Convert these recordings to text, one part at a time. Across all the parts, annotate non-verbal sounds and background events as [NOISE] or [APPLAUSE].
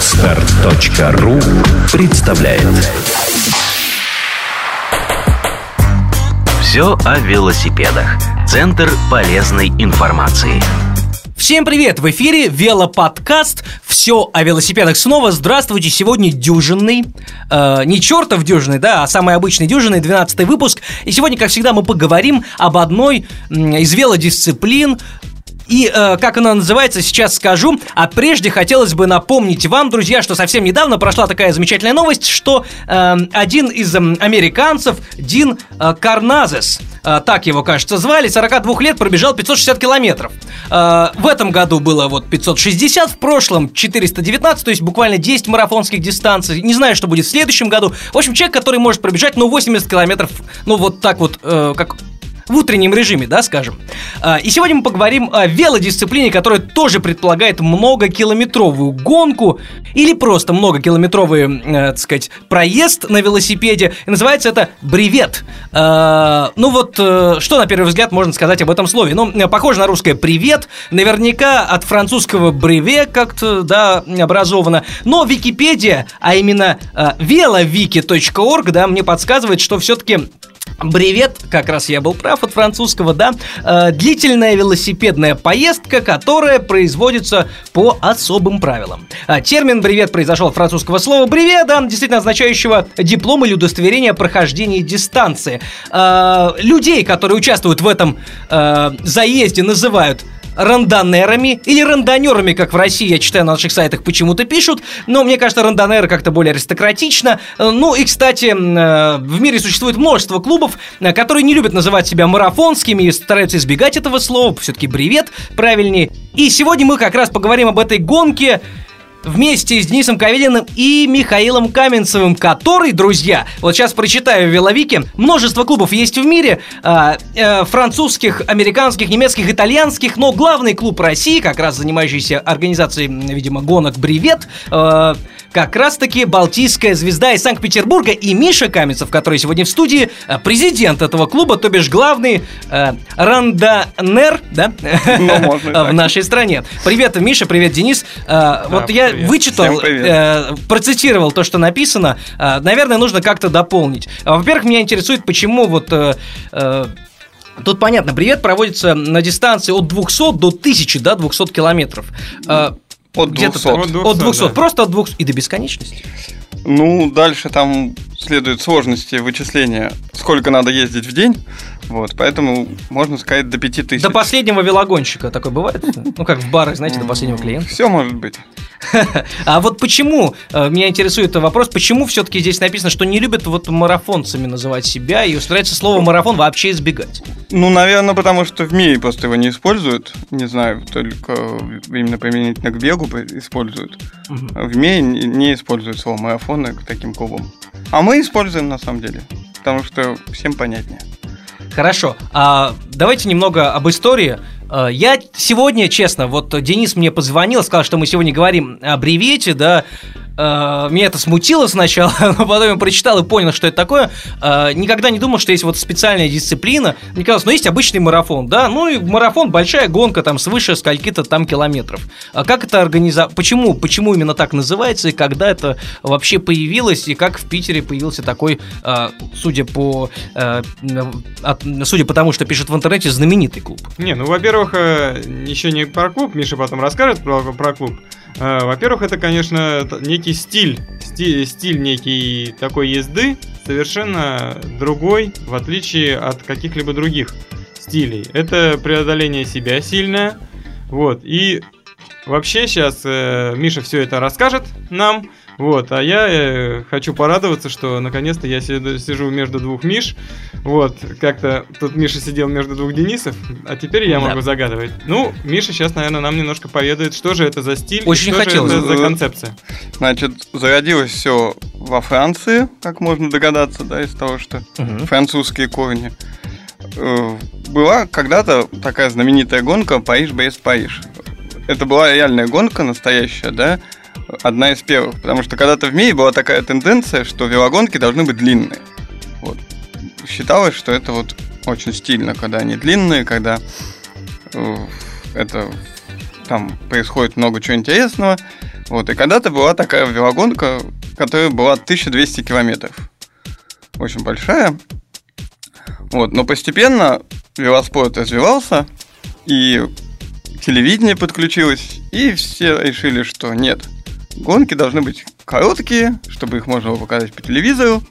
Отстар.ру представляет Все о велосипедах. Центр полезной информации. Всем привет! В эфире велоподкаст «Все о велосипедах». Снова здравствуйте! Сегодня дюжинный, э, не чертов дюжинный, да, а самый обычный дюжинный, 12 выпуск. И сегодня, как всегда, мы поговорим об одной из велодисциплин, и э, как она называется, сейчас скажу. А прежде хотелось бы напомнить вам, друзья, что совсем недавно прошла такая замечательная новость, что э, один из э, американцев, Дин э, Карназес, э, так его, кажется, звали, 42 лет, пробежал 560 километров. Э, в этом году было вот 560, в прошлом 419, то есть буквально 10 марафонских дистанций. Не знаю, что будет в следующем году. В общем, человек, который может пробежать, ну, 80 километров, ну, вот так вот, э, как в утреннем режиме, да, скажем. А, и сегодня мы поговорим о велодисциплине, которая тоже предполагает многокилометровую гонку или просто многокилометровый, э, так сказать, проезд на велосипеде. И называется это бревет. А, ну вот, э, что на первый взгляд можно сказать об этом слове? Ну, похоже на русское «привет», наверняка от французского «бреве» как-то, да, образовано. Но Википедия, а именно э, veloviki.org, да, мне подсказывает, что все-таки Бревет, как раз я был прав от французского, да, э, длительная велосипедная поездка, которая производится по особым правилам. А, термин бревет произошел от французского слова бреведа, действительно означающего диплом или удостоверение прохождения дистанции. Э, людей, которые участвуют в этом э, заезде, называют рандонерами или рандонерами, как в России, я читаю на наших сайтах, почему-то пишут, но мне кажется, рандонеры как-то более аристократично. Ну и, кстати, э, в мире существует множество клубов, э, которые не любят называть себя марафонскими и стараются избегать этого слова, все-таки бревет правильнее. И сегодня мы как раз поговорим об этой гонке, вместе с Денисом Кавелиным и Михаилом Каменцевым, который, друзья, вот сейчас прочитаю в Веловике, множество клубов есть в мире, э, э, французских, американских, немецких, итальянских, но главный клуб России, как раз занимающийся организацией, видимо, гонок «Бревет», э, как раз-таки «Балтийская звезда» из Санкт-Петербурга, и Миша Каменцев, который сегодня в студии, э, президент этого клуба, то бишь главный э, рандонер, да, ну, [LAUGHS] в нашей стране. Привет, Миша, привет, Денис. Э, вот я привет. вычитал, э, процитировал то, что написано. Э, наверное, нужно как-то дополнить. Во-первых, меня интересует, почему вот... Э, э, Тут понятно, привет проводится на дистанции от 200 до 1000, да, 200 километров. Э, от 200. От 200, от 200 да. просто от 200 и до бесконечности. Ну, дальше там следуют сложности вычисления, сколько надо ездить в день. Вот, поэтому можно сказать до 5000. До последнего велогонщика такое бывает? Ну, как в барах, знаете, до последнего клиента. Все может быть. [LAUGHS] А вот почему, э, меня интересует вопрос, почему все-таки здесь написано, что не любят вот марафонцами называть себя и стараются слово марафон вообще избегать? Ну, наверное, потому что в мире просто его не используют. Не знаю, только именно применительно к бегу используют. В мире не используют слово марафоны к таким клубам. А мы используем на самом деле, потому что всем понятнее. Хорошо. А давайте немного об истории. А, я сегодня, честно, вот Денис мне позвонил, сказал, что мы сегодня говорим о бревете, да, меня это смутило сначала, [LAUGHS] но потом я прочитал и понял, что это такое. Uh, никогда не думал, что есть вот специальная дисциплина. Мне казалось, ну есть обычный марафон, да, ну и марафон большая гонка там свыше скольки-то там километров. А как это организовать? Почему? Почему именно так называется и когда это вообще появилось и как в Питере появился такой, uh, судя по, судя по тому, что пишет в интернете, знаменитый клуб? Не, ну во-первых, э, еще не про клуб, Миша потом расскажет про, про клуб. Э, во-первых, это, конечно, некий стиль, стиль, стиль некий такой езды, совершенно другой, в отличие от каких-либо других стилей. Это преодоление себя сильное, вот, и вообще сейчас э, Миша все это расскажет нам, вот, а я э, хочу порадоваться, что наконец-то я сижу между двух Миш. Вот, как-то тут Миша сидел между двух Денисов, а теперь я да. могу загадывать. Ну, Миша сейчас, наверное, нам немножко поведает, что же это за стиль, Очень что хотелось. же это за концепция. Значит, зародилось все во Франции, как можно догадаться, да, из того, что угу. французские корни. Э, была когда-то такая знаменитая гонка Париж-Брест-Париж. Это была реальная гонка настоящая, да, одна из первых. Потому что когда-то в мире была такая тенденция, что велогонки должны быть длинные. Вот. Считалось, что это вот очень стильно, когда они длинные, когда э, это там происходит много чего интересного. Вот, и когда-то была такая велогонка, которая была 1200 километров. Очень большая. Вот, но постепенно велоспорт развивался, и телевидение подключилось, и все решили, что нет, гонки должны быть короткие, чтобы их можно было показать по телевизору.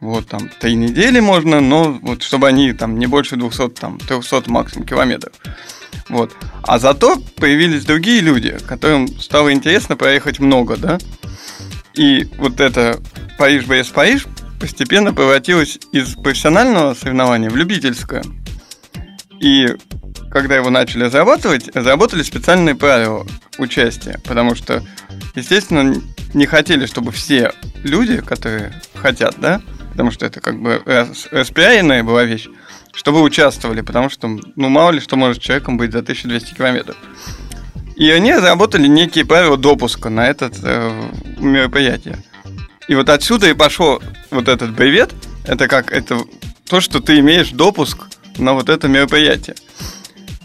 Вот там три недели можно, но вот чтобы они там не больше 200, там 300 максимум километров. Вот. А зато появились другие люди, которым стало интересно проехать много, да? И вот это Париж без Париж постепенно превратилось из профессионального соревнования в любительское. И когда его начали разрабатывать, разработали специальные правила участия, потому что, естественно, не хотели, чтобы все люди, которые хотят, да, потому что это как бы распиаренная была вещь, чтобы участвовали, потому что, ну, мало ли что может человеком быть за 1200 километров. И они разработали некие правила допуска на это э, мероприятие. И вот отсюда и пошло вот этот бревет. Это как это то, что ты имеешь допуск на вот это мероприятие.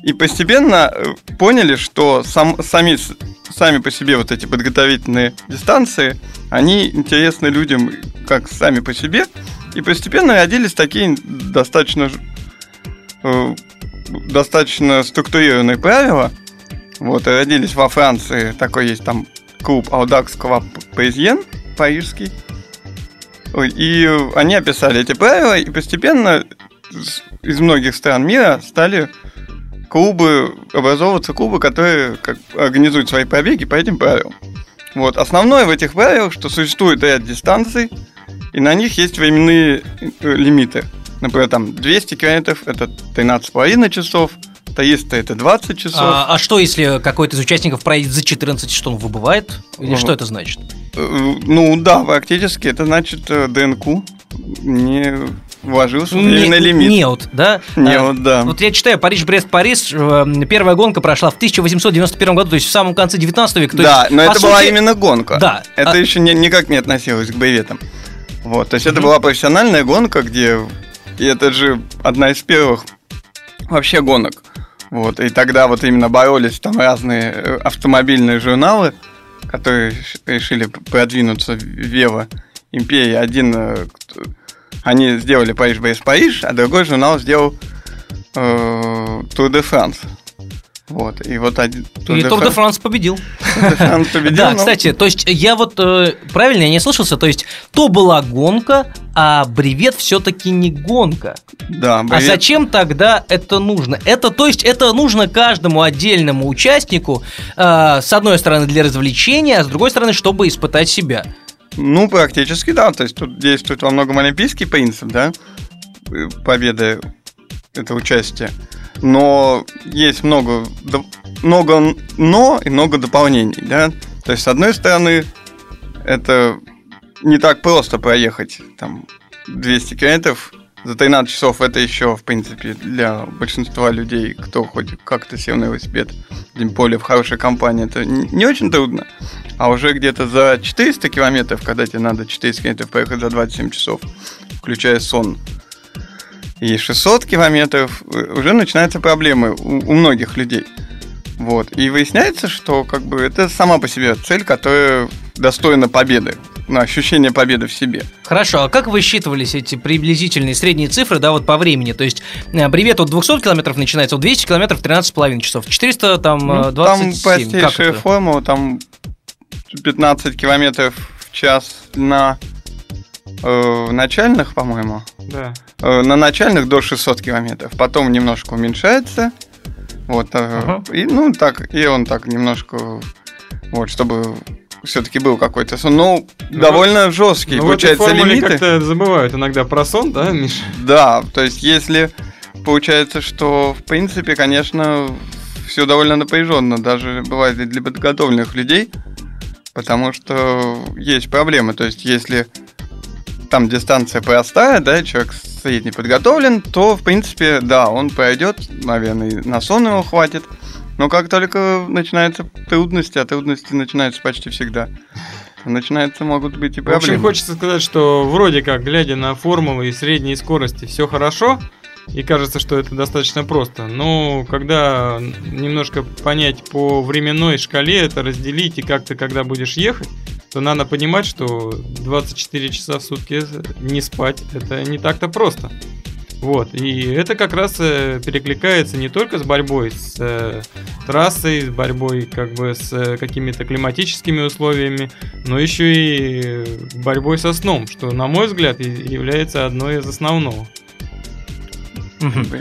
И постепенно э, поняли, что сам, сами, сами по себе вот эти подготовительные дистанции, они интересны людям как сами по себе. И постепенно родились такие достаточно, э, достаточно структурированные правила. Вот, и родились во Франции, такой есть там клуб Audax Club Parisienne, парижский. И они описали эти правила, и постепенно из многих стран мира стали клубы, образовываться клубы, которые как, организуют свои пробеги по этим правилам. Вот. Основное в этих правилах, что существует ряд дистанций, и на них есть временные э, лимиты. Например, там 200 километров – это 13,5 часов, 300 – это 20 часов. А, а что, если какой-то из участников проедет за 14 часов, он выбывает? Или что это значит? Э, ну да, фактически это значит э, ДНК не вложился в временный лимит. Неот, да? Неот, а, да. Вот я читаю Париж-Брест-Париж, первая гонка прошла в 1891 году, то есть в самом конце 19 века. Да, есть, но это сути... была именно гонка. Да. Это а... еще не, никак не относилось к боеветам. Вот, то есть mm-hmm. это была профессиональная гонка, где... И это же одна из первых вообще гонок. Вот, и тогда вот именно боролись там разные э, автомобильные журналы, которые решили продвинуться в Вело империи. Один э, они сделали Париж Бейс Париж, а другой журнал сделал Тур де Франс. Вот, и вот один... И Тур де Франс победил. [LAUGHS] Франс победил. Да, кстати, то есть я вот э, правильно я не слышался, то есть то была гонка, а бревет все-таки не гонка. Да, бревет. А зачем тогда это нужно? Это, то есть, это нужно каждому отдельному участнику, э, с одной стороны, для развлечения, а с другой стороны, чтобы испытать себя. Ну, практически, да. То есть тут действует во многом олимпийский принцип, да, победы это участие. Но есть много, много но и много дополнений, да. То есть, с одной стороны, это не так просто проехать там 200 километров за 13 часов это еще, в принципе, для большинства людей, кто хоть как-то сел на велосипед, тем более в хорошей компании, это не очень трудно. А уже где-то за 400 километров, когда тебе надо 400 километров поехать за 27 часов, включая сон, и 600 километров, э, уже начинаются проблемы у, у многих людей. Вот. И выясняется, что как бы это сама по себе цель, которая достойна победы на ощущение победы в себе. Хорошо, а как высчитывались эти приблизительные средние цифры, да, вот по времени? То есть э, бревет от 200 километров начинается, от 200 километров 13,5 часов, 400 там ну, 27. Там простейшая формула, там 15 километров в час на э, начальных, по-моему. Да. Э, на начальных до 600 километров. Потом немножко уменьшается. Вот. Э, ага. И, ну, так, и он так немножко... Вот, чтобы все-таки был какой-то сон. Ну, ну довольно вот, жесткий, ну, получается, в лимиты. как-то забывают иногда про сон, да, Миша? Да, то есть если получается, что в принципе, конечно, все довольно напряженно, даже бывает и для подготовленных людей, потому что есть проблемы. То есть если там дистанция простая, да, человек средний подготовлен, то, в принципе, да, он пройдет, наверное, на сон его хватит. Но как только начинаются трудности, а трудности начинаются почти всегда, начинаются могут быть и проблемы. В общем, хочется сказать, что вроде как, глядя на формулы и средние скорости, все хорошо, и кажется, что это достаточно просто. Но когда немножко понять по временной шкале это разделить и как ты когда будешь ехать, то надо понимать, что 24 часа в сутки не спать это не так-то просто. Вот, и это как раз э, перекликается не только с борьбой с э, трассой, с борьбой как бы с э, какими-то климатическими условиями, но еще и борьбой со сном, что, на мой взгляд, является одной из основного.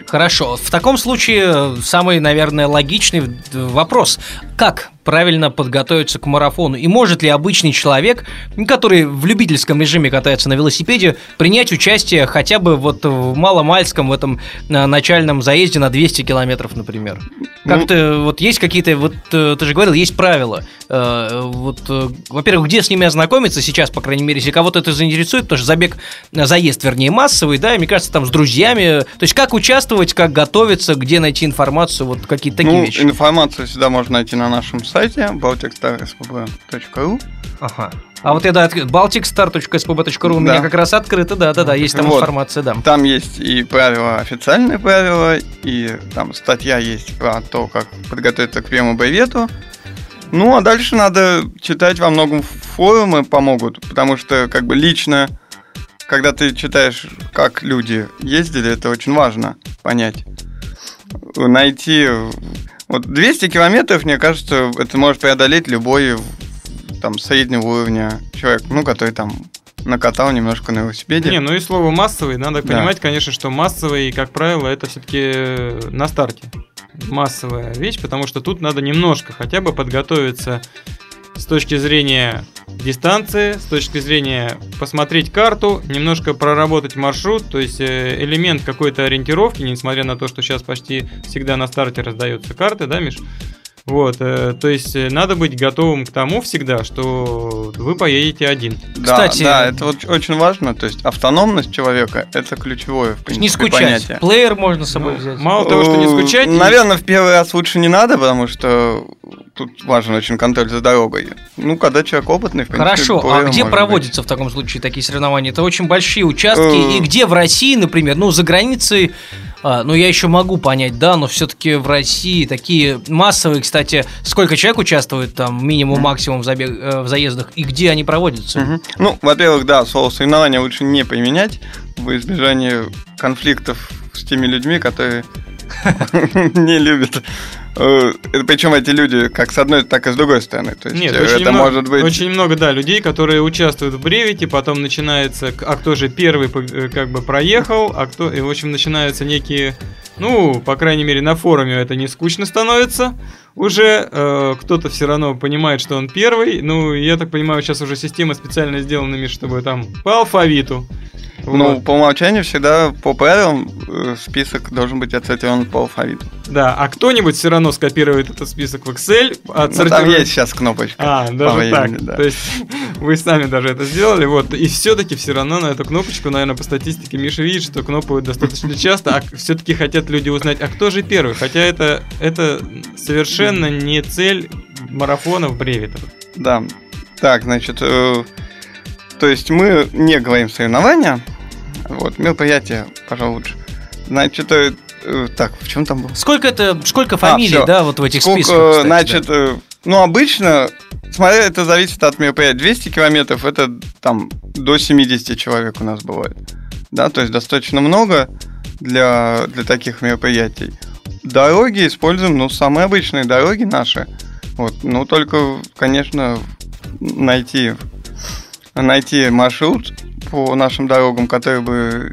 Хорошо. В таком случае самый, наверное, логичный вопрос. Как правильно подготовиться к марафону? И может ли обычный человек, который в любительском режиме катается на велосипеде, принять участие хотя бы вот в маломальском в этом э, начальном заезде на 200 километров, например? Как-то ну, вот есть какие-то, вот э, ты же говорил, есть правила. Э, вот, во-первых, где с ними ознакомиться сейчас, по крайней мере, если кого-то это заинтересует, потому что забег, заезд, вернее, массовый, да, мне кажется, там с друзьями. То есть как участвовать, как готовиться, где найти информацию, вот какие-то такие ну, вещи. информацию всегда можно найти на нашем сайте balticstarsbb.ru Ага. А вот я, да, balticstar.spb.ru у меня как раз открыто, да-да-да, есть там вот. информация, да. Там есть и правила, официальные правила, и там статья есть про то, как подготовиться к первому боевету. Ну, а дальше надо читать во многом форумы помогут, потому что как бы лично, когда ты читаешь, как люди ездили, это очень важно понять. Найти вот 200 километров, мне кажется, это может преодолеть любой там среднего уровня человек, ну, который там накатал немножко на велосипеде. Не, ну и слово массовый, надо понимать, да. конечно, что массовый, как правило, это все-таки на старте массовая вещь, потому что тут надо немножко хотя бы подготовиться с точки зрения дистанции, с точки зрения посмотреть карту, немножко проработать маршрут, то есть э, элемент какой-то ориентировки, несмотря на то, что сейчас почти всегда на старте раздаются карты, да, Миш? Вот, э, то есть э, надо быть готовым к тому всегда, что вы поедете один. Да, Кстати, да, это вот очень важно, то есть автономность человека это ключевое в принципе не скучать. понятие. Плеер можно с собой ну, взять. Мало того, что не скучать. Наверное, в первый раз лучше не надо, потому что тут важен очень контроль за дорогой. Ну, когда человек опытный, в принципе, Хорошо, а где проводятся быть. в таком случае такие соревнования? Это очень большие участки, и где в России, например, ну, за границей а, ну, я еще могу понять, да, но все-таки в России такие массовые, кстати, сколько человек участвует там, минимум, максимум в, забег, э, в заездах, и где они проводятся? Угу. Ну, во-первых, да, слово соревнования лучше не применять в избежании конфликтов с теми людьми, которые [LAUGHS] не любят Э, Причем эти люди как с одной, так и с другой стороны. То есть Нет, это очень много, может быть... Очень много, да, людей, которые участвуют в бревете, потом начинается, а кто же первый э, как бы проехал, а кто... И, в общем, начинаются некие... Ну, по крайней мере, на форуме это не скучно становится. Уже э, кто-то все равно понимает, что он первый. Ну, я так понимаю, сейчас уже система специально сделана, чтобы там по алфавиту ну, вот. по умолчанию всегда по правилам э, список должен быть отсортирован по алфавиту. Да, а кто-нибудь все равно скопирует этот список в Excel, отсортирует... Ну, там есть сейчас кнопочка. А, даже времени, так. Да. То есть [LAUGHS] вы сами даже это сделали, вот. И все-таки все равно на эту кнопочку, наверное, по статистике Миша видит, что кнопают достаточно часто, а все-таки хотят люди узнать, а кто же первый? Хотя это, это совершенно не цель марафонов бревитов. Да. Так, значит, э, то есть мы не говорим соревнования, вот, мероприятие, пожалуй, лучше. Значит, э, э, так, в чем там было? Сколько это, сколько а, фамилий, а, да, вот в этих Сколько, списках? Кстати, значит, да? Э, ну, обычно, смотря, это зависит от мероприятия. 200 километров, это там до 70 человек у нас бывает. Да, то есть достаточно много для, для таких мероприятий. Дороги используем, ну, самые обычные дороги наши. Вот, ну, только, конечно, найти найти маршрут по нашим дорогам, который бы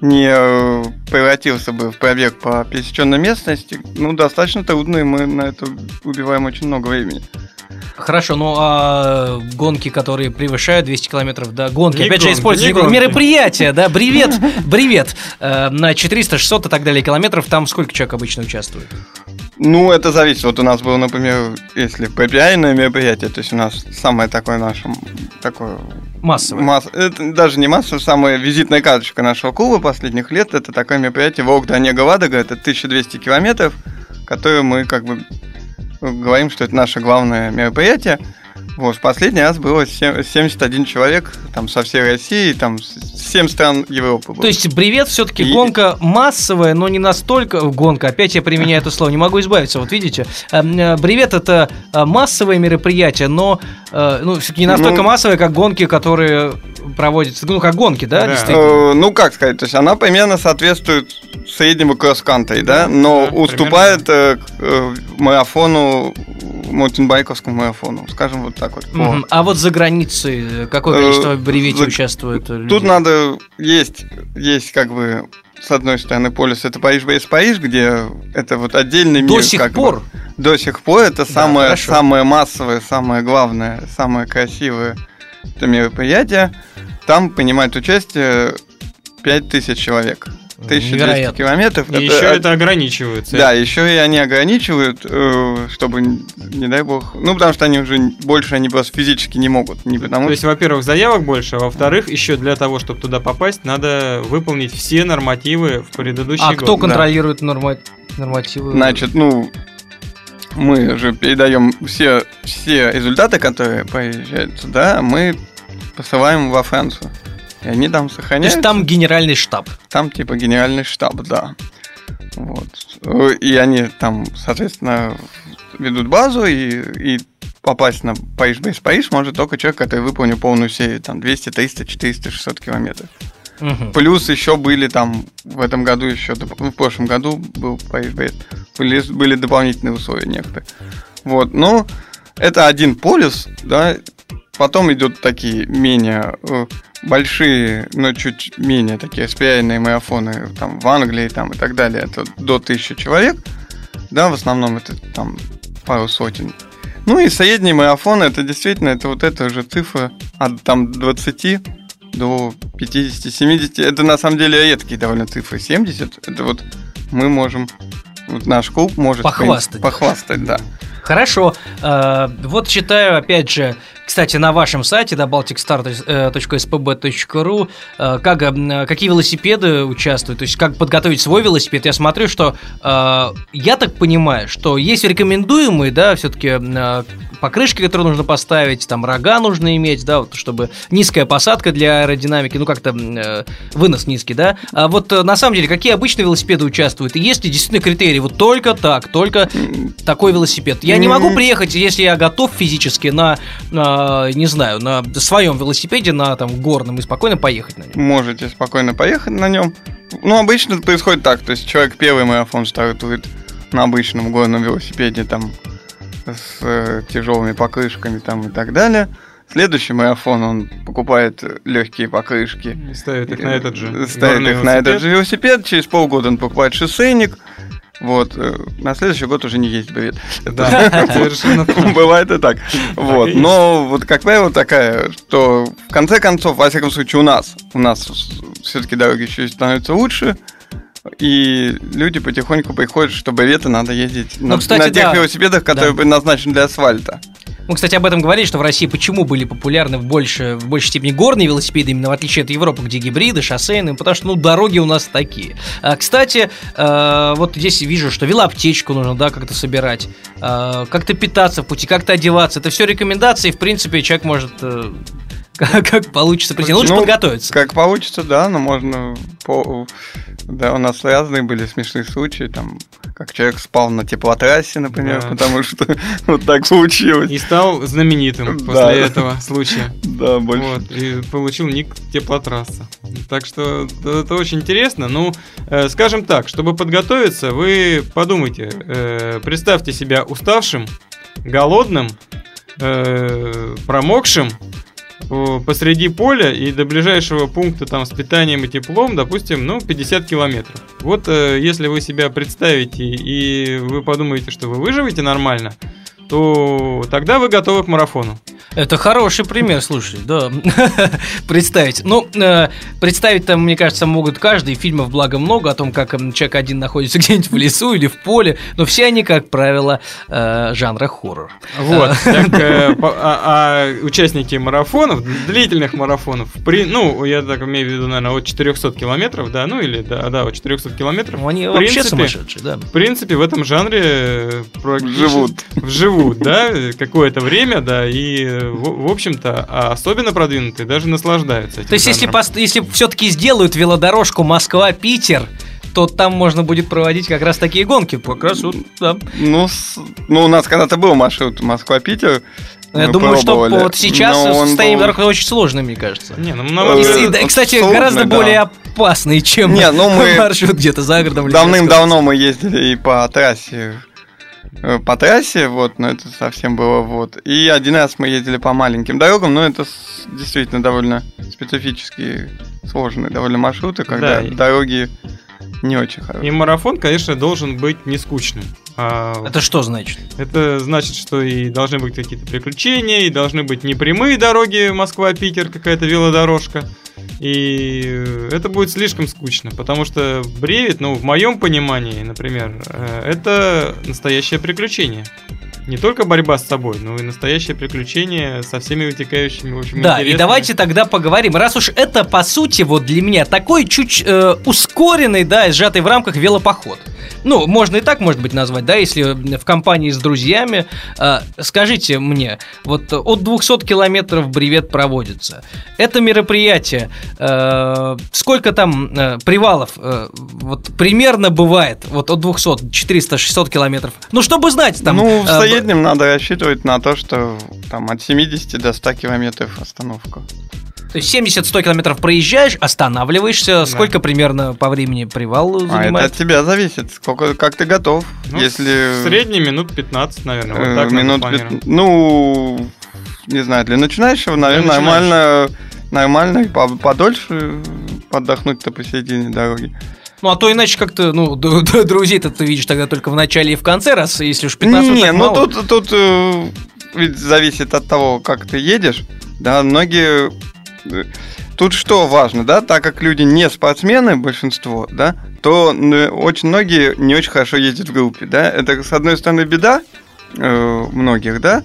не э, превратился бы в пробег по пересеченной местности, ну, достаточно трудно, и мы на это убиваем очень много времени. Хорошо, ну а гонки, которые превышают 200 километров, да, гонки, не опять гонки, же, используются мероприятия, да, [LAUGHS] бревет, бревет э, на 400, 600 и так далее километров, там сколько человек обычно участвует? Ну, это зависит. Вот у нас было, например, если попиаренное мероприятие, то есть у нас самое такое наше, такое... Массовое. Масс... Это даже не массовое, самая визитная карточка нашего клуба последних лет, это такое мероприятие Волк до Онега Ладога, это 1200 километров, которые мы как бы говорим, что это наше главное мероприятие. Вот, в последний раз было сем- 71 человек, там, со всей России, там, с 7 стран Европы. было. То есть бревет все-таки И- гонка массовая, но не настолько гонка. Опять я применяю это слово, не могу избавиться. Вот видите, э, э, бревет это э, массовое мероприятие, но э, ну, все-таки не настолько Ну- массовое, как гонки, которые проводятся, ну как гонки, да, Да. действительно. Э, ну, как сказать, то есть она примерно соответствует среднему кросс-кантри, да, но Да, уступает э, э, марафону, маунтинбайковскому марафону, скажем вот так вот. Мгм. А вот за границей э, какое Э, количество бревете за- участвует? э, Тут людей? надо есть, есть как бы с одной стороны полюс это Париж Бейс Париж, где это вот отдельный До мир. сих как бы. пор. До сих пор это самое, хорошо. самое массовое, самое главное, самое красивое это мероприятие. Там принимает участие 5000 человек. 1200 Невероятно. километров. И еще это ограничивается. Да, еще и они ограничивают, э, чтобы, не дай бог, ну, потому что они уже больше, они просто физически не могут. Не потому То есть, во-первых, заявок больше, а во-вторых, еще для того, чтобы туда попасть, надо выполнить все нормативы в предыдущий А год. кто да. контролирует норма- нормативы? Значит, ну, мы же передаем все, все результаты, которые поезжают туда, мы посылаем во Францию. И они там То сохраняют. есть там генеральный штаб. Там типа генеральный штаб, да. Вот. Э, И они там, соответственно, ведут базу, и, и попасть на Париж Бейс Париж может только человек, который выполнил полную серию, там 200, 300, 400, 600 километров. Мгм. Плюс еще были там в этом году еще, ну, в прошлом году был Париж Бейс, были, были дополнительные условия некоторые. Вот, ну, это один полюс, да, потом идут такие менее э, большие, но чуть менее такие спиаренные марафоны там в Англии там и так далее, это до тысячи человек, да, в основном это там пару сотен. Ну и средний марафон, это действительно, это вот эта же цифра от там 20 до 50-70. Это на самом деле редкие довольно цифры. 70, это вот мы можем, вот наш клуб может в принципе, Похвастать. Похвастать, да. Хорошо. Э, Вот читаю, опять же, кстати, на вашем сайте, да, balticstar.spb.ru, э, как, э, какие велосипеды участвуют, то есть как подготовить свой велосипед. Я смотрю, что э, я так понимаю, что есть рекомендуемые, да, все-таки покрышки, которые нужно поставить, там рога нужно иметь, да, вот, чтобы низкая посадка для аэродинамики, ну как-то э, вынос низкий, да. А вот э, на самом деле, какие обычные велосипеды участвуют? И есть ли действительно критерии? Вот только так, только такой велосипед. Я не могу приехать, если я готов физически на, на, не знаю, на своем велосипеде, на там горном и спокойно поехать на нем. Можете спокойно поехать на нем. Ну, обычно это происходит так. То есть человек первый марафон стартует на обычном горном велосипеде там с э, тяжелыми покрышками там и так далее. Следующий марафон он покупает легкие покрышки. И ставит их на этот же. Ставит горный их на этот велосипед. же велосипед. Через полгода он покупает шоссейник. Вот. э, На следующий год уже не ездит бред. Да, [LAUGHS] совершенно. Бывает и так. Вот. Но вот как правило такая, что в конце концов, во всяком случае у нас, у нас все-таки дороги еще становятся лучше, и люди потихоньку приходят, что бреветы надо ездить Ну, на, кстати, на тех да. велосипедах, которые Да. предназначены для асфальта. Мы, кстати, об этом говорили, что в России почему были популярны в, больше, в большей степени горные велосипеды, именно в отличие от Европы, где гибриды, шоссейные, потому что, ну, дороги у нас такие. А, кстати, э, вот здесь вижу, что велоаптечку нужно, да, как-то собирать, э, как-то питаться в пути, как-то одеваться. Это все рекомендации, в принципе, человек может... э, как как получится прийти. Лучше Ну, подготовиться. Как получится, да, но можно... По... Да, у нас разные были смешные случаи, там, как человек спал на теплотрассе, например, Да. потому что [LAUGHS] вот так получилось. И стал знаменитым Да. после этого случая. Да, больше. Вот, и получил ник теплотрасса. Так что это очень интересно. Ну, э, скажем так, чтобы подготовиться, вы подумайте, э, представьте себя уставшим, голодным, э, промокшим посреди поля и до ближайшего пункта там с питанием и теплом, допустим, ну, 50 километров. Вот э, если вы себя представите и вы подумаете, что вы выживете нормально, то тогда вы готовы к марафону. Это хороший пример, слушай, да. [LAUGHS] представить. Ну, э, представить там, мне кажется, могут каждый. Фильмов, благо, много о том, как человек один находится [LAUGHS] где-нибудь в лесу или в поле. Но все они, как правило, э, жанра хоррор. Вот, так, э, [LAUGHS] по- а, а участники марафонов, длительных марафонов, при, ну, я так имею в виду, наверное, от 400 километров, да, ну или, да, да, от 400 километров. Ну, они в вообще принципе, сумасшедшие, да. В принципе, в этом жанре э, практически- Живут. Живут, да, какое-то время, да, и, в, в общем-то, а особенно продвинутые даже наслаждаются этим То есть, если, жанром. если все-таки сделают велодорожку Москва-Питер, то там можно будет проводить как раз такие гонки. Как раз вот, да. Ну, с- ну, у нас когда-то был маршрут Москва-Питер. Я мы думаю, что пробовали, вот сейчас но состояние был- дорог очень сложное, мне кажется. Не, ну, И, на Э, взгляд, и, да, кстати, сложно, гораздо да. более опасный, чем Не, ну мы [LAUGHS] маршрут где-то за городом. Давным-давно мы ездили и по трассе, по трассе, вот, но это совсем было вот. И один раз мы ездили по маленьким дорогам, но это действительно довольно специфические, сложные довольно маршруты, когда Да, и- дороги не очень и хорошие. марафон, конечно, должен быть не скучным. А Это что значит? Это значит, что и должны быть какие-то приключения, и должны быть непрямые дороги Москва-Питер, какая-то велодорожка. И это будет слишком скучно, потому что бревет, ну, в моем понимании, например, э, это настоящее приключение. Не только борьба с собой, но и настоящее приключение со всеми вытекающими, в общем, Да, и интересными. давайте тогда поговорим. Раз уж это, по сути, вот для меня такой чуть э, ускоренный, да, и сжатый в рамках велопоход. Ну, можно и так, может быть, назвать, да, если в компании с друзьями. Э, скажите мне, вот от 200 километров бревет проводится. Это мероприятие, э, сколько там э, привалов, э, вот примерно бывает, вот от 200, 400, 600 километров. Ну, чтобы знать, там... ну, э, среднем надо рассчитывать на то, что там от 70 до 100 километров остановка. То есть 70-100 километров проезжаешь, останавливаешься. Сколько примерно по времени привал А это занимает? от тебя зависит, сколько, как ты готов. Ну, Если В среднем минут 15, наверное. Вот Э, так минут планировать. пят- Ну, не знаю, для начинающего, наверное, начинающего. нормально, нормально и по- подольше подохнуть-то посередине дороги. Ну, а то иначе как-то, ну, друзей-то ты видишь тогда только в начале и в конце, раз если уж 15 не, ну мало. тут, тут э, ведь зависит от того, как ты едешь. Да, многие... э, Тут что важно, да, так как люди не спортсмены, большинство, да, то очень многие не очень хорошо ездят в группе, да. Это, с одной стороны, беда э, многих, да,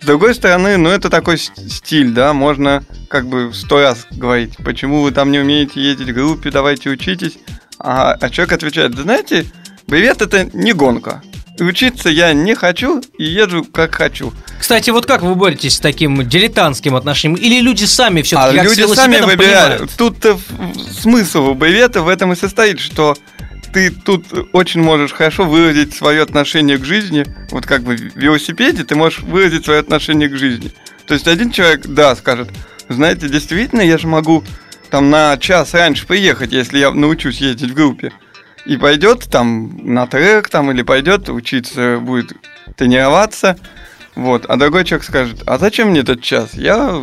с другой стороны, ну это такой стиль, да, можно как бы сто раз говорить, почему вы там не умеете ездить в группе, давайте учитесь. А, а человек отвечает, да знаете, бревет это не гонка. И учиться я не хочу и езжу как хочу. Кстати, вот как вы боретесь с таким дилетантским отношением? Или люди сами А все-таки люди сами выбирают. Тут-то в- смысл у бревета в этом и состоит, что ты тут очень можешь хорошо выразить свое отношение к жизни. Вот как бы в велосипеде ты можешь выразить свое отношение к жизни. То есть один человек, да, скажет, знаете, действительно, я же могу там на час раньше приехать, если я научусь ездить в группе. И пойдет там на трек там или пойдет учиться, будет тренироваться. Вот. А другой человек скажет, а зачем мне этот час? Я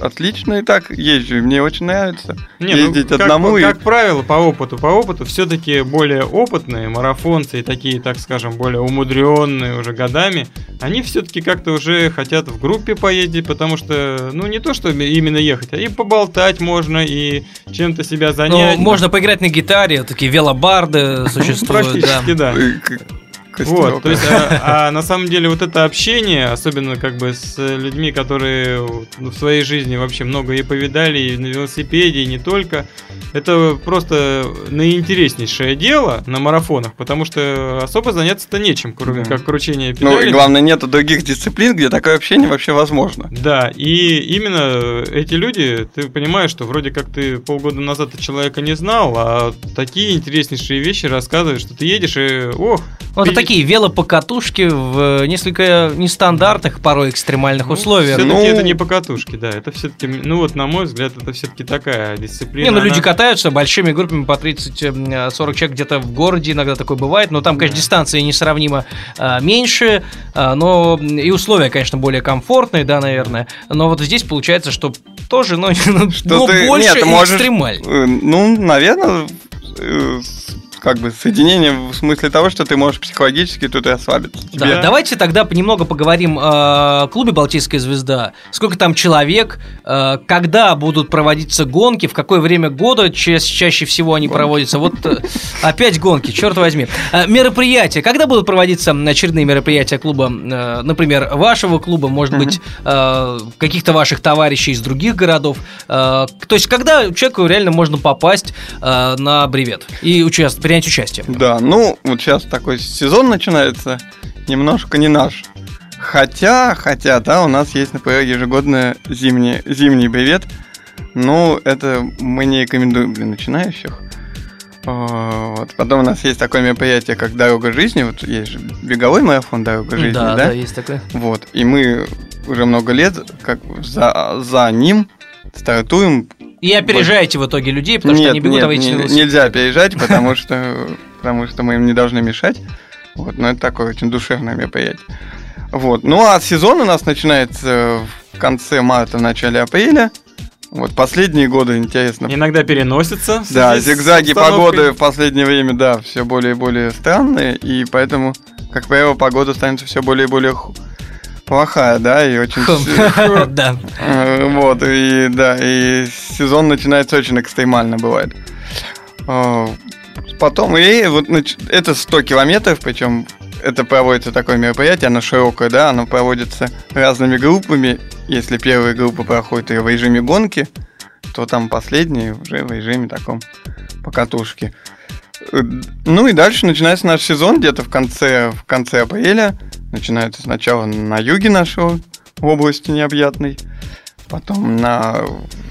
отлично и так езжу, и мне очень нравится Не, ну, ездить как, одному. и- как правило, по опыту, по опыту, все-таки более опытные марафонцы и такие, так скажем, более умудренные уже годами, они все-таки как-то уже хотят в группе поездить, потому что, ну, не то, что именно ехать, а и поболтать можно, и чем-то себя Ну, занять. можно поиграть на гитаре, такие велобарды [LAUGHS] существуют. Практически, да. Костерок. Вот, то есть, а, а на самом деле вот это общение, особенно как бы с людьми, которые ну, в своей жизни вообще много и повидали, и на велосипеде, и не только, это просто наиинтереснейшее дело на марафонах, потому что особо заняться-то нечем, кроме Да. как кручение Ну педалями. и главное, нету других дисциплин, где такое общение вообще возможно. Да, и именно эти люди, ты понимаешь, что вроде как ты полгода назад человека не знал, а такие интереснейшие вещи рассказывают, что ты едешь и, ох, Ну, это пи- такие велопокатушки в несколько нестандартных, порой экстремальных условиях. Все-таки Ну- это не покатушки, да. Это все-таки, ну вот, на мой взгляд, это все-таки такая дисциплина. Не, ну люди она- катаются большими группами по 30-40 человек где-то в городе, иногда такое бывает, но там, конечно, Да. дистанции несравнимо а, меньше, а, но и условия, конечно, более комфортные, да, наверное. Но вот здесь получается, что тоже, ну, [LAUGHS] ну, Что но ты- больше нет, ты можешь- экстремаль. Э, Ну, наверное, э, как бы соединение в смысле того, что ты можешь психологически тут и расслабиться. Да, Тебе- давайте тогда немного поговорим о клубе «Балтийская звезда». Сколько там человек, э, когда будут проводиться гонки, в какое время года ча- чаще всего они проводятся. Вот э, опять гонки, черт возьми. Э, Мероприятия. Когда будут проводиться очередные мероприятия клуба, например, вашего клуба, может быть, каких-то ваших товарищей из других городов? То есть, когда человеку реально можно попасть на бревет и участ- принять участие? Да, ну, вот сейчас такой сезон начинается, немножко не наш. Хотя, хотя, да, у нас есть, например, ежегодный зимний, зимний бревет. Ну, это мы не рекомендуем для начинающих. А, Вот. Потом у нас есть такое мероприятие, как «Дорога жизни». Вот есть же беговой марафон «Дорога жизни», да, да? да, есть такое. Вот. И мы уже много лет как за, за ним стартуем И опережаете в итоге людей, потому что они бегут, а вы не- нельзя переезжать, потому что, потому что мы им не должны мешать. Вот, но это такое очень душевное мероприятие. Вот. Ну а сезон у нас начинается в конце марта, в начале апреля. Вот последние годы интересно. Иногда переносится. Да, зигзаги погоды в последнее время, да, все более и более странные, и поэтому, как правило, погода становится все более и более ху- плохая, да, и очень... [LAUGHS] Да. Э, Вот, и да, и сезон начинается очень экстремально, бывает. Э, Потом, и вот это 100 километров, причем это проводится такое мероприятие, оно широкое, да, оно проводится разными группами. Если первая группа проходит ее в режиме гонки, то там последние уже в режиме таком покатушки. Ну и дальше начинается наш сезон где-то в конце, в конце апреля. Начинается сначала на юге нашего области необъятной, потом на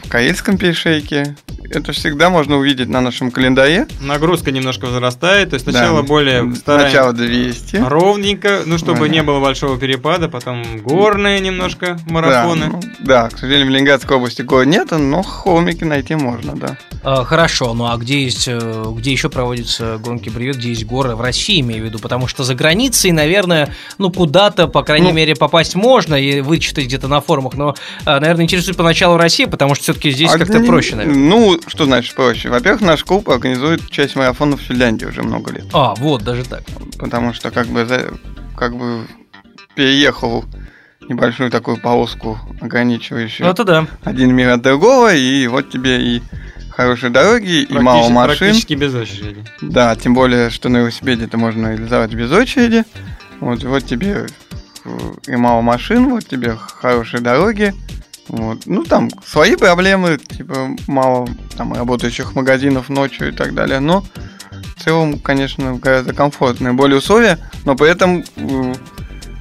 Карельском перешейке. Это всегда можно увидеть на нашем календаре. Нагрузка немножко возрастает, то есть сначала Да. более Сначала 200. ровненько, ну чтобы Ага. не было большого перепада, потом горные немножко марафоны. Да, ну, да, к сожалению, в Ленинградской области гор нет, но холмики найти можно, да. А, Хорошо, ну а где есть, э, где еще проводятся гонки бревет, где есть горы в России, имею в виду, потому что за границей, наверное, ну куда-то, по крайней Ну. мере, попасть можно и вычитать где-то на форумах, но, а, наверное, интересует поначалу Россия, потому что все-таки здесь А как-то проще, наверное. Ну, что значит проще? Во-первых, наш клуб организует часть марафонов в Финляндии уже много лет. А, вот, даже так. Потому что как бы, за- как бы переехал небольшую такую полоску, ограничивающую Ну, это да. один мир от другого, и вот тебе и хорошие дороги, и мало машин. Практически без очереди. Да, тем более, что на велосипеде это можно реализовать без очереди. Вот, вот тебе э, и мало машин, вот тебе хорошие дороги. Вот. Ну, там свои проблемы, типа мало там работающих магазинов ночью и так далее. Но в целом, конечно, гораздо комфортные более условия, но при этом, э,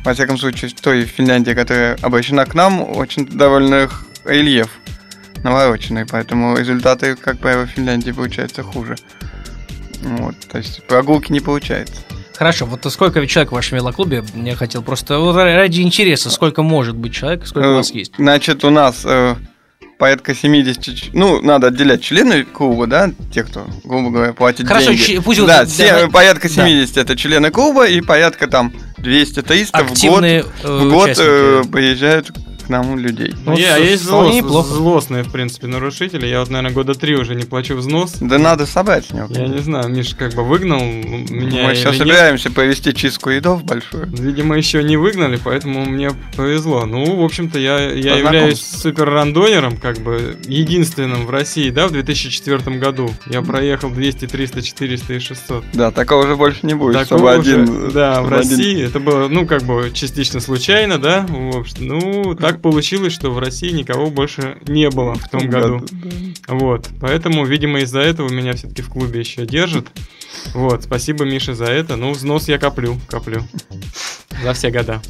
во всяком случае, той Финляндии, которая обращена к нам, очень довольно рельеф навороченный, поэтому результаты, как правило, в Финляндии получаются хуже. Вот, то есть прогулки не получается. Хорошо, вот сколько человек в вашем велоклубе? Я хотел просто вот ради интереса, сколько может быть человек, сколько у Э, вас есть? Значит, у нас э, порядка 70... ч- Ну, надо отделять члены клуба, да, те, кто, грубо говоря, платит Хорошо, деньги. ч- пусть вот- да, да, все- давай- порядка да. 70 это члены клуба, и порядка там 200-300 в год, Активные э, в год э, приезжают к нам людей. Ну, Не, а с- есть злос- неплохо. злостные, в принципе, нарушители. Я вот, наверное, года три уже не плачу взнос. Да надо собрать с него. Я не знаю, Миш как бы выгнал меня Мы сейчас нет. собираемся провести чистку рядов большую. Видимо, еще не выгнали, поэтому мне повезло. Ну, в общем-то, я, я являюсь супер рандонером, как бы единственным в России, да, в 2004 году. Я проехал 200, 300, 400 и 600. Да, такого уже больше не будет, Такого чтобы уже, один... да, в чтобы один- России это было, ну, как бы частично случайно, да, в общем, ну, так получилось, что в России никого больше не было в том году. Вот, поэтому, видимо, из-за этого меня все-таки в клубе еще держат. Вот, спасибо, Миша, за это. Ну, взнос я коплю, коплю. За все года.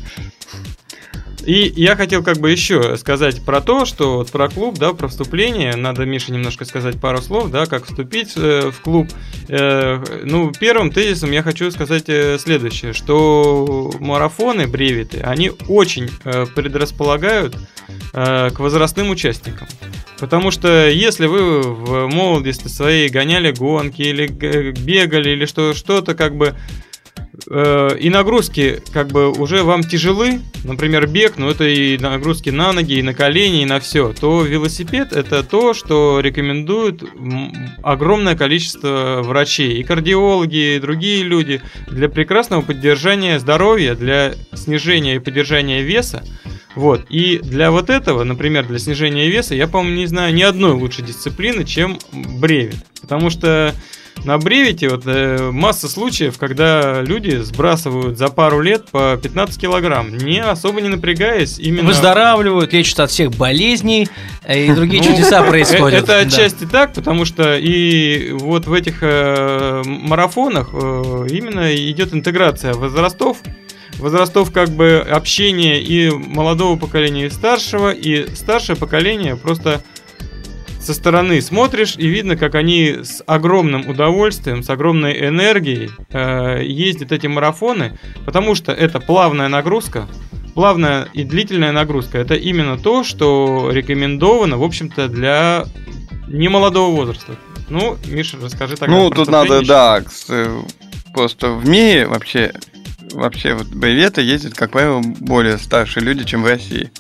И я хотел как бы еще сказать про то, что вот про клуб, да, про вступление. Надо Мише немножко сказать пару слов, да, как вступить э, в клуб. Э, ну, первым тезисом я хочу сказать э, следующее, что марафоны, бревиты, они очень э, предрасполагают э, к возрастным участникам. Потому что если вы в молодости своей гоняли гонки или бегали или что, что-то как бы э, и нагрузки как бы уже вам тяжелы, например, бег, ну это и нагрузки на ноги, и на колени, и на все, то велосипед это то, что рекомендуют огромное количество врачей, и кардиологи, и другие люди для прекрасного поддержания здоровья, для снижения и поддержания веса. Вот. И для вот этого, например, для снижения веса, я, по-моему, не знаю ни одной лучшей дисциплины, чем бревит. Потому что на бревите вот э, масса случаев, когда люди сбрасывают за пару лет по 15 килограмм, не особо не напрягаясь, именно... Выздоравливают, лечат от всех болезней, э, и другие ну, чудеса происходят. Это отчасти так, потому что и вот в этих э, марафонах именно идет интеграция возрастов, возрастов как бы общения и молодого поколения, и старшего, и старшее поколение просто со стороны смотришь и видно, как они с огромным удовольствием, с огромной энергией э, ездят эти марафоны, потому что это плавная нагрузка, плавная и длительная нагрузка. Это именно то, что рекомендовано, в общем-то, для немолодого возраста. Ну, Миша, расскажи тогда. Ну, тут надо, да, просто в мире вообще, вообще вот боеветы ездят, как правило, более старшие люди, чем в России.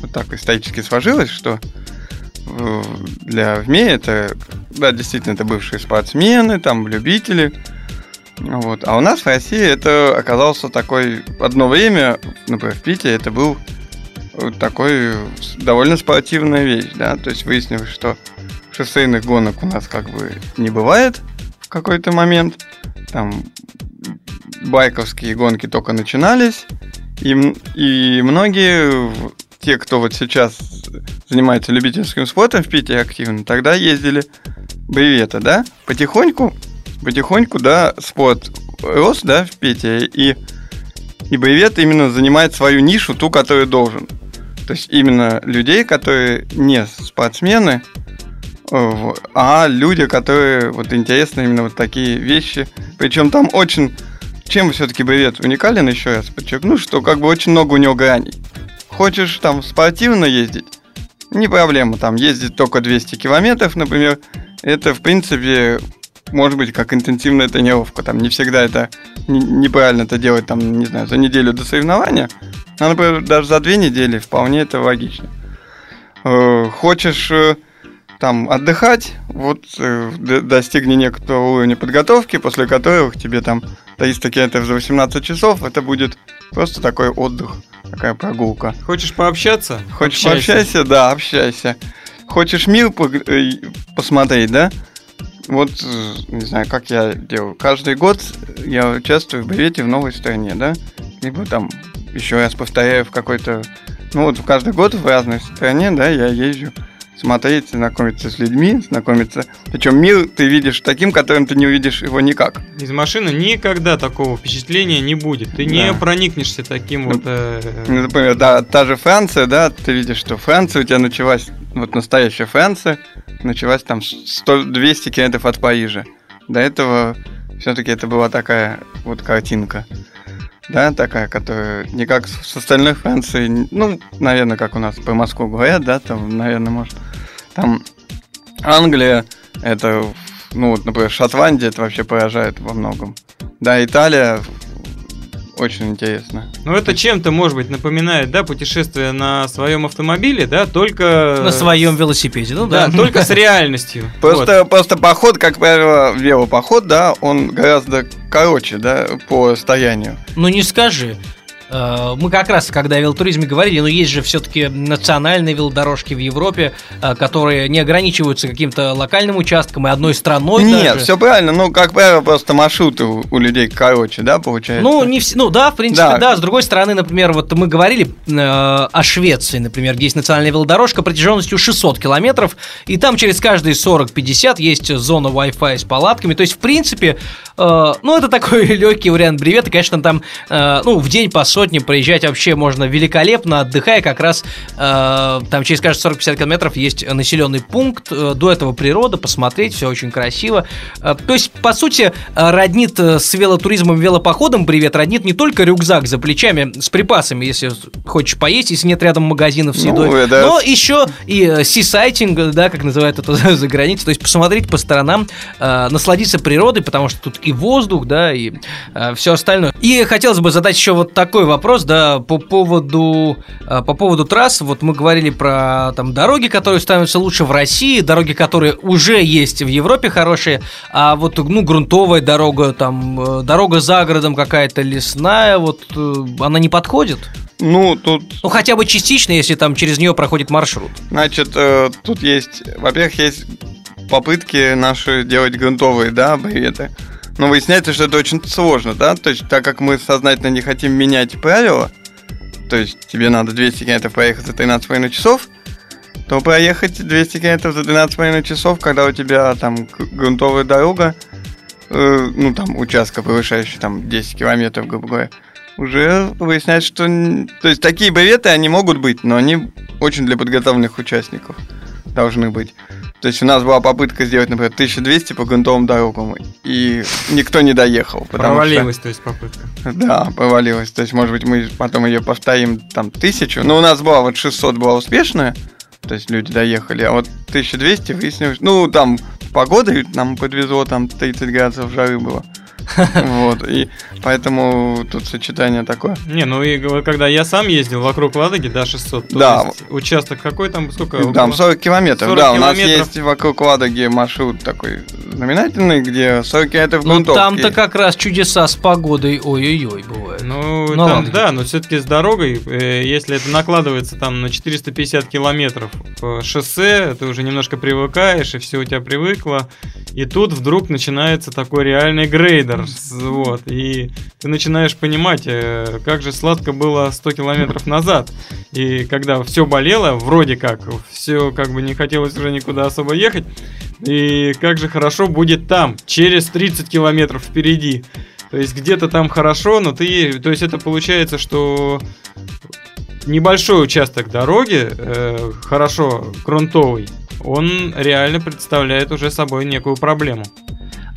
Вот так исторически сложилось, что для ВМИ это, да, действительно, это бывшие спортсмены, там, любители. Вот. А у нас в России это оказался такой, одно время, например, в Питере это был такой довольно спортивная вещь, да, то есть выяснилось, что шоссейных гонок у нас как бы не бывает в какой-то момент, там байковские гонки только начинались, и, и многие те, кто вот сейчас занимается любительским спортом в Питере активно, тогда ездили бревета, да? Потихоньку, потихоньку, да, спорт рос, да, в Питере, и, и бревет именно занимает свою нишу, ту, которую должен. То есть именно людей, которые не спортсмены, а люди, которые вот интересны именно вот такие вещи. Причем там очень... Чем все-таки бревет уникален, еще раз подчеркну, что как бы очень много у него граней. Хочешь там спортивно ездить? Не проблема, там ездить только 200 километров, например. Это, в принципе, может быть, как интенсивная тренировка. Там не всегда это неправильно это делать, там, не знаю, за неделю до соревнования. Но, например, даже за две недели вполне это логично. Э, хочешь э, там отдыхать, вот э, достигни некоторого уровня подготовки, после которых тебе там 300 километров за 18 часов, это будет просто такой отдых такая прогулка. Хочешь пообщаться? Хочешь общайся. пообщайся? Да, общайся. Хочешь мир э, посмотреть, да? Вот, э, не знаю, как я делаю. Каждый год я участвую в бревете в новой стране, да? Либо там еще раз повторяю в какой-то... Ну вот каждый год в разной стране, да, я езжу смотреть, знакомиться с людьми, знакомиться. Причем мир ты видишь таким, которым ты не увидишь его никак. Из машины никогда такого впечатления не будет. Ты да. не проникнешься таким вот... Э... Ну, например, да, та же Франция, да, ты видишь, что Франция у тебя началась, вот настоящая Франция, началась там 100-200 километров от Парижа. До этого все-таки это была такая вот картинка да, такая, которая не как с остальной Франции, ну, наверное, как у нас по Москву говорят, да, там, наверное, может, там Англия, это, ну, вот, например, Шотландия, это вообще поражает во многом. Да, Италия, очень интересно. Ну, это чем-то, может быть, напоминает, да, путешествие на своем автомобиле, да, только... На своем велосипеде, ну да. да. только с [LAUGHS] реальностью. Просто, вот. просто поход, как правило, велопоход, да, он гораздо короче, да, по расстоянию. Ну, не скажи. Э, мы как раз, когда о велотуризме говорили, но есть же все-таки национальные велодорожки в Европе, э, которые не ограничиваются каким-то локальным участком и одной страной. Нет, даже. все правильно. Ну, как правило, просто маршруты у, у людей короче, да, получается? Ну, не все. Ну, да, в принципе, да. да. С другой стороны, например, вот мы говорили э, о Швеции, например, где есть национальная велодорожка протяженностью 600 километров, и там через каждые 40-50 есть зона Wi-Fi с палатками. То есть, в принципе, э, ну, это такой [LAUGHS] легкий вариант бревета. Конечно, там, э, ну, в день по сотне сотни проезжать вообще можно великолепно, отдыхая как раз э, там через каждые 40-50 километров есть населенный пункт, э, до этого природа, посмотреть, все очень красиво. Э, то есть, по сути, э, роднит э, с велотуризмом, велопоходом, привет, роднит не только рюкзак за плечами с припасами, если хочешь поесть, если нет рядом магазинов с Ну, едой, это- но еще и э, сисайтинг, да, как называют это [LAUGHS] за границей, то есть посмотреть по сторонам, э, насладиться природой, потому что тут и воздух, да, и все остальное. И хотелось бы задать еще вот такой вопрос, да, по поводу, э, по поводу трасс. Вот мы говорили про там дороги, которые становятся лучше в России, дороги, которые уже есть в Европе хорошие, а вот, ну, грунтовая дорога, там, э, дорога за городом какая-то лесная, вот э, она не подходит? Ну, тут, Ну, хотя бы частично, если там через нее проходит маршрут. значит, э, тут есть, во-первых, есть попытки наши делать грунтовые, да, бреветы. Но выясняется, что это очень сложно, да, то есть так как мы сознательно не хотим менять правила, то есть тебе надо 200 километров проехать за 13,5 часов, то проехать 200 километров за 12,5 часов, когда у тебя там грунтовая дорога, э, ну там участка превышающий там 10 километров, грубо говоря, уже выясняется, что... То есть такие бреветы, они могут быть, но они очень для подготовленных участников должны быть. То есть у нас была попытка сделать, например, 1200 по грунтовым дорогам, и никто не доехал. потому что- Провалилась, то есть, попытка. да, провалилась. То есть, может быть, мы потом ее повторим там тысячу. Но у нас была вот 600 была успешная. То есть люди доехали, а вот 1200 выяснилось. Ну, там погода нам подвезло, там 30 градусов жары было. Вот, и поэтому тут сочетание такое. Не, ну и когда я сам ездил вокруг Ладоги, да, 600, то Да. есть участок какой там, сколько? Там Около- 40 километров, 40 да, у нас есть вокруг Ладоги маршрут такой знаменательный, где 40 километров Ну, грунтовки. там-то как раз чудеса с погодой, ой-ой-ой, бывают. Ну, Ну, там, да, но все-таки с дорогой, э, если это накладывается там на 450 километров по шоссе, ты уже немножко привыкаешь, и все у тебя привыкло. И тут вдруг начинается такой реальный грейдер. С- Вот, и ты начинаешь понимать, э, как же сладко было 100 километров назад. И когда все болело, вроде как, все как бы не хотелось уже никуда особо ехать. И как же хорошо будет там, через 30 километров впереди. То есть где-то там хорошо, но ты... То есть это получается, что небольшой участок дороги, э, хорошо грунтовый, он реально представляет уже собой некую проблему.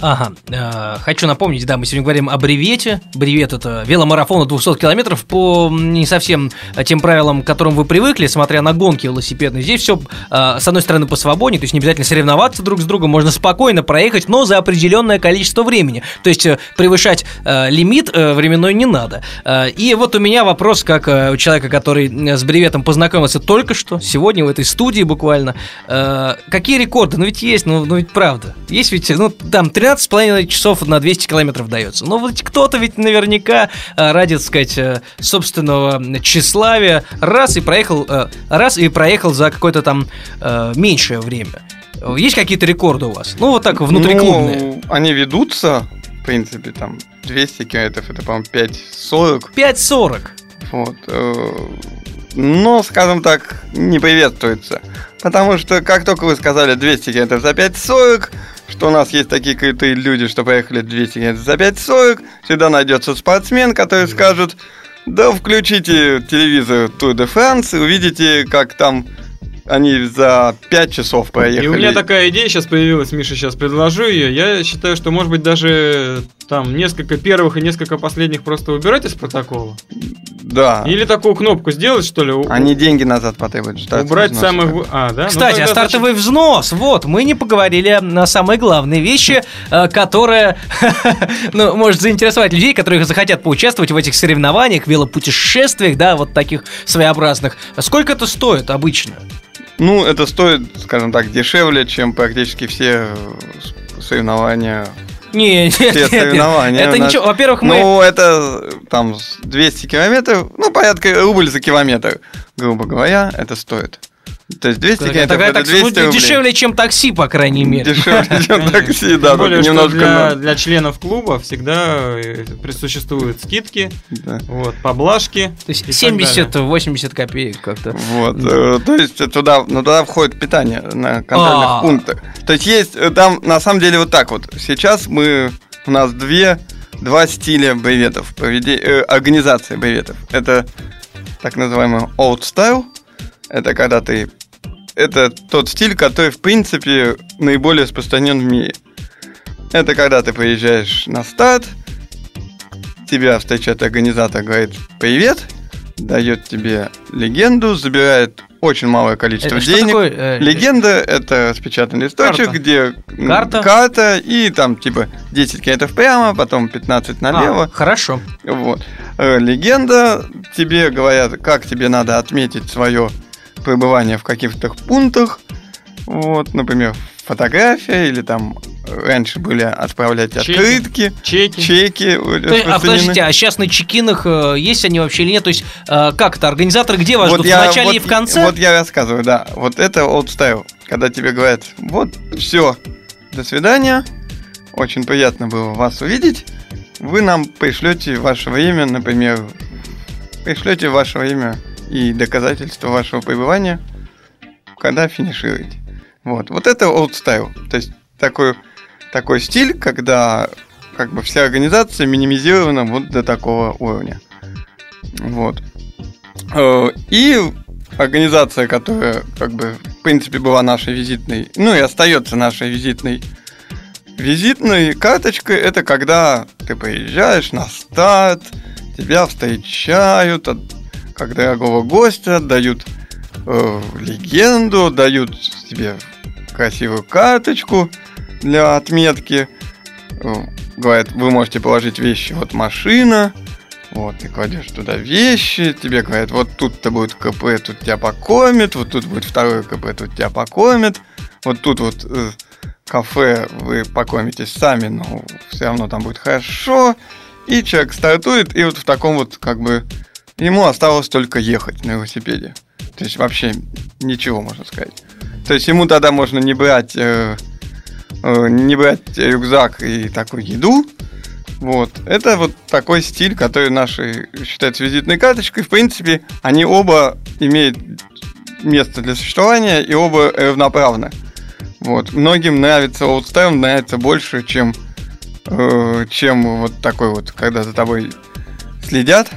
Ага, э, хочу напомнить, да, мы сегодня говорим о бревете. Бревет это веломарафон от 200 километров по не совсем э, тем правилам, к которым вы привыкли, смотря на гонки велосипедные. Здесь все, с одной стороны, посвободнее, то есть не обязательно соревноваться друг с другом, можно спокойно проехать, но за определенное количество времени. То есть э, превышать э, лимит э, временной не надо. Э, и вот у меня вопрос, как э, у человека, который э, с бреветом познакомился только что, сегодня в этой студии буквально. Э, какие рекорды? Ну ведь есть, ну, ну ведь правда. Есть ведь, ну там 13,5 часов на 200 километров дается. Ну вот кто-то ведь наверняка э, ради, так сказать, э, собственного тщеславия раз и проехал, э, раз и проехал за какое-то там меньшее время. Есть какие-то рекорды у вас? Ну вот так внутриклубные. Ну, они ведутся, в принципе, там 200 километров, это, по-моему, 5,40. 5.40. Вот. Но, скажем так, не приветствуется. Потому что, как только вы сказали 200 километров за 5,40, что у нас есть такие крутые люди, что поехали 200 километров за 5,40, всегда найдется спортсмен, который скажет, да включите телевизор Tour de France и увидите, как там они за 5 часов проехали. И у меня такая идея сейчас появилась, Миша, сейчас предложу ее. Я считаю, что, может быть, даже там несколько первых и несколько последних просто убирать из протокола. Да. Или такую кнопку сделать, что ли? Они деньги назад потребуют. Убрать взнос. самых... А, да? Ну, Кстати, а тогда стартовый взнос, вот, мы не поговорили на самые главные вещи, э, которые, [LAUGHS] ну, может заинтересовать людей, которые захотят поучаствовать в этих соревнованиях, велопутешествиях, да, вот таких своеобразных. Сколько это стоит обычно? Ну, это стоит, скажем так, дешевле, чем практически все э, соревнования. Не, нет, нет, соревнования. Это нас- ничего. Во-первых, мы... Ну, это там с 200 километров, ну, порядка рубль за километр, грубо говоря, это стоит. То есть 200 Такая- километров такая это так, 200 ну, рублей. дешевле, чем такси, по крайней мере. Дешевле, [LAUGHS] чем такси, да. Тем более, немножко для, членов клуба всегда э, присуществуют скидки, Да. вот, поблажки. То есть и так далее. 70-80 копеек как-то. Вот, э, то есть туда, ну, туда входит питание на контрольных А. пунктах. То есть есть э, там, на самом деле, вот так вот. Сейчас мы, у нас две, два стиля бреветов, проведе- э, организации бреветов. Это так называемый old style. Это когда ты... Это тот стиль, который, в принципе, наиболее распространен в мире. Это когда ты приезжаешь на старт, тебя встречает организатор, говорит «Привет», дает тебе легенду, забирает очень малое количество Это денег. такое, э, Легенда это распечатанный листочек, Карта. где Карта? карта и там типа 10 километров прямо, потом 15 а, налево. хорошо. Вот. Э, Легенда, тебе говорят, как тебе надо отметить свое пребывание в каких-то пунктах. Вот, например, фотография или там э, раньше были отправлять Чеки. открытки, Чеки. чеки. э, есть, а подождите, а сейчас на чекинах э, есть они вообще или нет? То есть, э, как это, организаторы где вас Вот ждут? я- в начале вот- и в конце? Вот я рассказываю, да. Вот это old. Когда тебе говорят, вот, все, до свидания. Очень приятно было вас увидеть. Вы нам пришлете ваше время, например, пришлете ваше время и доказательства вашего пребывания, когда финишируете. Вот, вот это old style. То есть такой, такой стиль, когда как бы вся организация минимизирована вот до такого уровня. Вот. Э, И организация, которая, как бы, в принципе, была нашей визитной, ну и остается нашей визитной визитной карточкой, это когда ты приезжаешь на старт, тебя встречают, как дорогого гостя, дают э, легенду, дают тебе красивую карточку для отметки. Э, Говорят, вы можете положить вещи, вот машина, вот, ты кладешь туда вещи, тебе говорят, вот тут-то будет КП, тут тебя покормят, вот тут будет второе КП, тут тебя покормят, вот тут вот э, кафе вы покормитесь сами, но все равно там будет хорошо. И человек стартует, и вот в таком вот, как бы, ему осталось только ехать на велосипеде. То есть вообще ничего, можно сказать. То есть ему тогда можно не брать, э, э, не брать рюкзак и такую еду, вот. Это вот такой стиль, который наши считаются визитной карточкой. В принципе, они оба имеют место для существования и оба равноправны. Вот. Многим нравится Style, нравится больше, чем, э, чем вот такой вот, когда за тобой следят,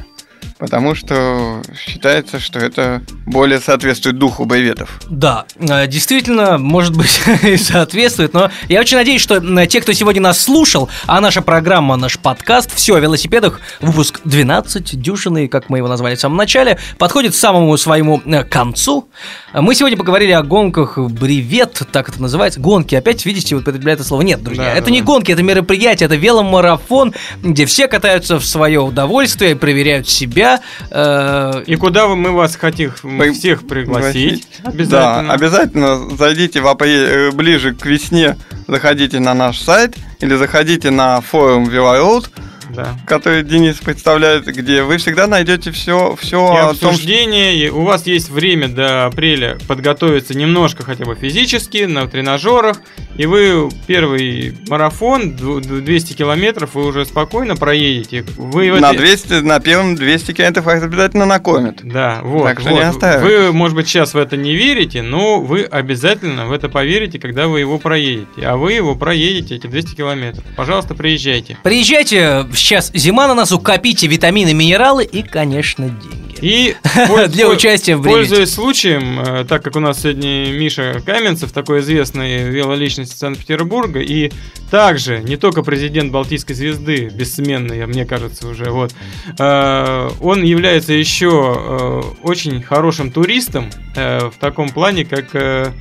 потому что считается, что это более соответствует духу боеветов. Да, э, действительно, может быть, [LAUGHS] соответствует, но я очень надеюсь, что э, те, кто сегодня нас слушал, а наша программа, наш подкаст «Все о велосипедах», выпуск 12, дюжины, как мы его назвали в самом начале, подходит к самому своему э, концу. Мы сегодня поговорили о гонках «Бревет», так это называется. Гонки, опять, видите, употребляю это слово. Нет, друзья, Да, это да, не гонки, это мероприятие, это веломарафон, где все катаются в свое удовольствие, проверяют себя. Э, И куда вы- мы вас хотим При- всех пригласить? Да, Обязательно. обязательно зайдите в апреле, э, ближе к весне, заходите на наш сайт или заходите на форум Велороуд, Да. который Денис представляет, где вы всегда найдете все, И все о том, что обсуждение, и у вас есть время до апреля подготовиться немножко хотя бы физически, на тренажерах, и вы первый марафон, ду- ду- 200 километров, вы уже спокойно проедете. Вы на эти- 200, на первом 200 километров вас обязательно накормят. Да, вот. Так что вот. не оставайтесь. Вы, может быть, сейчас в это не верите, но вы обязательно в это поверите, когда вы его проедете. А вы его проедете, эти 200 километров. Пожалуйста, приезжайте. Приезжайте, сейчас зима на носу, копите витамины, минералы и, конечно, деньги. И [LAUGHS] Для участия в бревете. Пользуясь случаем, э, так как у нас сегодня Миша Каменцев, такой известный велоличность Санкт-Петербурга, и также не только президент Балтийской звезды, бессменный, мне кажется, уже, вот, э, он является еще э, очень хорошим туристом в таком плане, как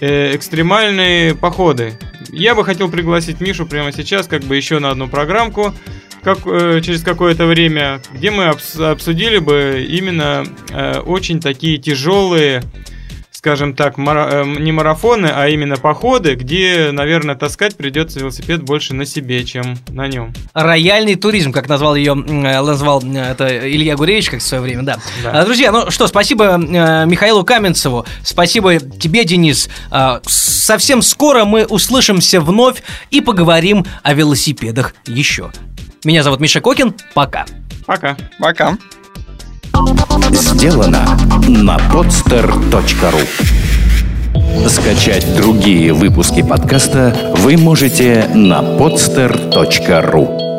экстремальные походы. Я бы хотел пригласить Мишу прямо сейчас, как бы еще на одну программку, как, э, через какое-то время, где мы обс- обсудили бы именно э, очень такие тяжелые, скажем так, мара- э, не марафоны, а именно походы, где, наверное, таскать придется велосипед больше на себе, чем на нем. Рояльный туризм, как назвал ее, э, назвал это Илья Гуревич, как в свое время, да. Да. А, Друзья, ну что, спасибо э, Михаилу Каменцеву, спасибо тебе, Денис. А, Совсем скоро мы услышимся вновь и поговорим о велосипедах еще. Меня зовут Миша Кокин, пока. Пока. Пока. Сделано на podster.ru Скачать другие выпуски подкаста вы можете на podster.ru